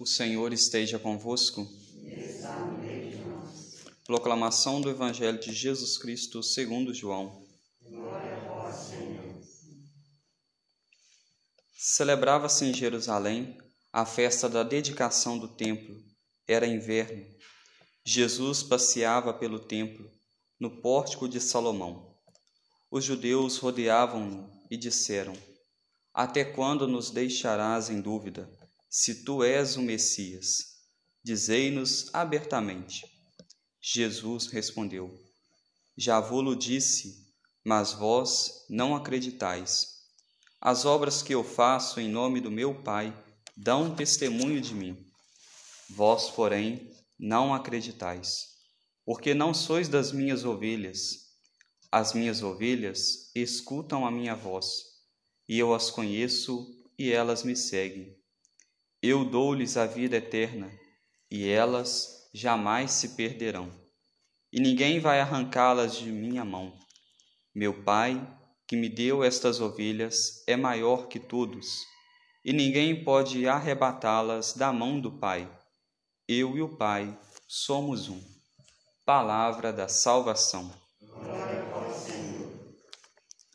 O Senhor esteja convosco. Proclamação do Evangelho de Jesus Cristo segundo João. Glória a Senhor. Celebrava-se em Jerusalém a festa da dedicação do templo. Era inverno. Jesus passeava pelo templo, no pórtico de Salomão. Os judeus rodeavam-no e disseram: Até quando nos deixarás em dúvida, se tu és o Messias? Dizei-nos abertamente. Jesus respondeu: Já vou-lo disse, mas vós não acreditais. As obras que eu faço em nome do meu Pai dão testemunho de mim. Vós, porém, não acreditais, porque não sois das minhas ovelhas. As minhas ovelhas escutam a minha voz, e eu as conheço e elas me seguem. Eu dou-lhes a vida eterna, e elas jamais se perderão, e ninguém vai arrancá-las de minha mão. Meu Pai, que me deu estas ovelhas, é maior que todos, e ninguém pode arrebatá-las da mão do Pai. Eu e o Pai somos um. Palavra da salvação.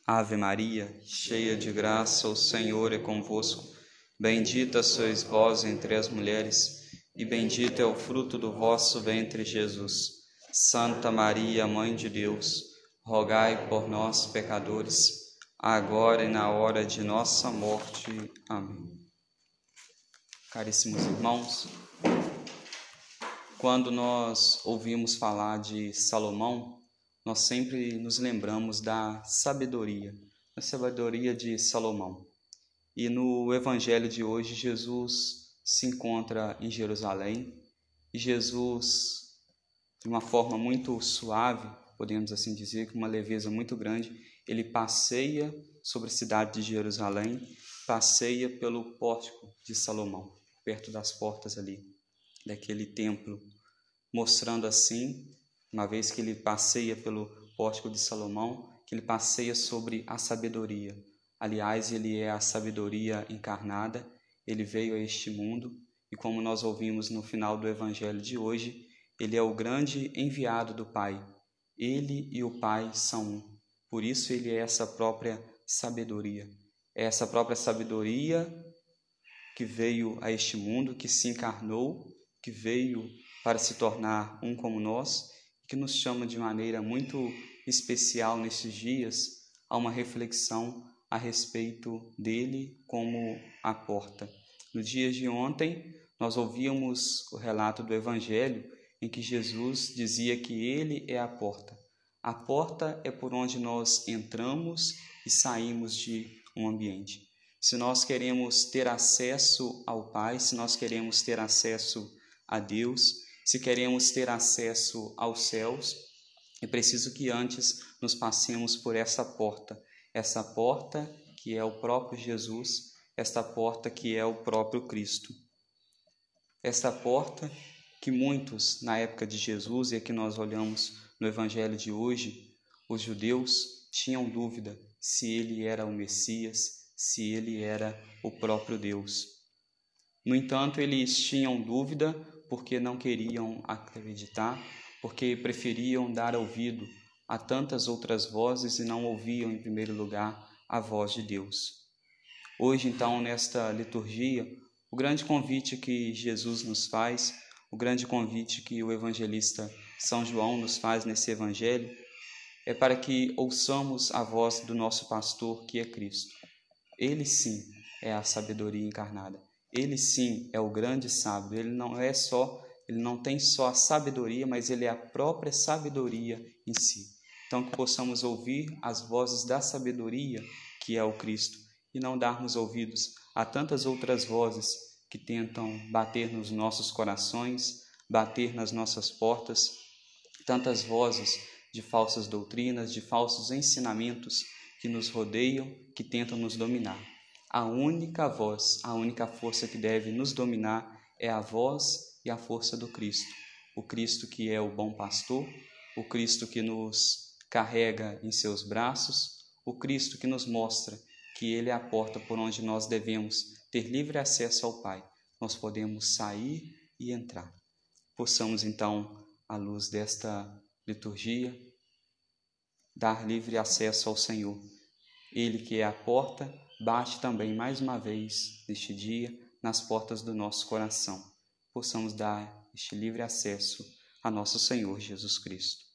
Ave Maria, cheia de graça, o Senhor é convosco. Bendita sois vós entre as mulheres, e bendito é o fruto do vosso ventre, Jesus. Santa Maria, Mãe de Deus, rogai por nós, pecadores, agora e na hora de nossa morte. Amém. Caríssimos irmãos, quando nós ouvimos falar de Salomão, nós sempre nos lembramos da sabedoria, da sabedoria de Salomão. E no evangelho de hoje, Jesus se encontra em Jerusalém e Jesus, de uma forma muito suave, podemos assim dizer, com uma leveza muito grande, ele passeia sobre a cidade de Jerusalém, passeia pelo pórtico de Salomão, perto das portas ali daquele templo, mostrando assim, uma vez que ele passeia pelo pórtico de Salomão, que ele passeia sobre a sabedoria. Aliás, ele é a sabedoria encarnada, ele veio a este mundo e, como nós ouvimos no final do evangelho de hoje, ele é o grande enviado do Pai. Ele e o Pai são um. Por isso, ele é essa própria sabedoria. É essa própria sabedoria que veio a este mundo, que se encarnou, que veio para se tornar um como nós, que nos chama de maneira muito especial nesses dias a uma reflexão a respeito dele como a porta. No dia de ontem, nós ouvíamos o relato do Evangelho em que Jesus dizia que ele é a porta. A porta é por onde nós entramos e saímos de um ambiente. Se nós queremos ter acesso ao Pai, se nós queremos ter acesso a Deus, se queremos ter acesso aos céus, é preciso que antes nos passemos por essa porta, essa porta que é o próprio Jesus, esta porta que é o próprio Cristo. Esta porta que muitos na época de Jesus e aqui nós olhamos no evangelho de hoje, os judeus tinham dúvida se ele era o Messias, se ele era o próprio Deus. No entanto, eles tinham dúvida porque não queriam acreditar, porque preferiam dar ouvido a tantas outras vozes e não ouviam em primeiro lugar a voz de Deus. Hoje, então, nesta liturgia, o grande convite que Jesus nos faz, o grande convite que o evangelista São João nos faz nesse evangelho, é para que ouçamos a voz do nosso pastor, que é Cristo. Ele sim é a sabedoria encarnada. Ele sim é o grande sábio. Ele não é só, ele não tem só a sabedoria, mas ele é a própria sabedoria em si. Então que possamos ouvir as vozes da sabedoria, que é o Cristo, e não darmos ouvidos a tantas outras vozes que tentam bater nos nossos corações, bater nas nossas portas, tantas vozes de falsas doutrinas, de falsos ensinamentos que nos rodeiam, que tentam nos dominar. A única voz, a única força que deve nos dominar é a voz e a força do Cristo. O Cristo que é o bom pastor, o Cristo que nos carrega em seus braços, o Cristo que nos mostra que Ele é a porta por onde nós devemos ter livre acesso ao Pai. nós podemos sair e entrar. Possamos então, à luz desta liturgia, dar livre acesso ao Senhor. Ele que é a porta, bate também mais uma vez neste dia nas portas do nosso coração. Possamos dar este livre acesso a nosso Senhor Jesus Cristo.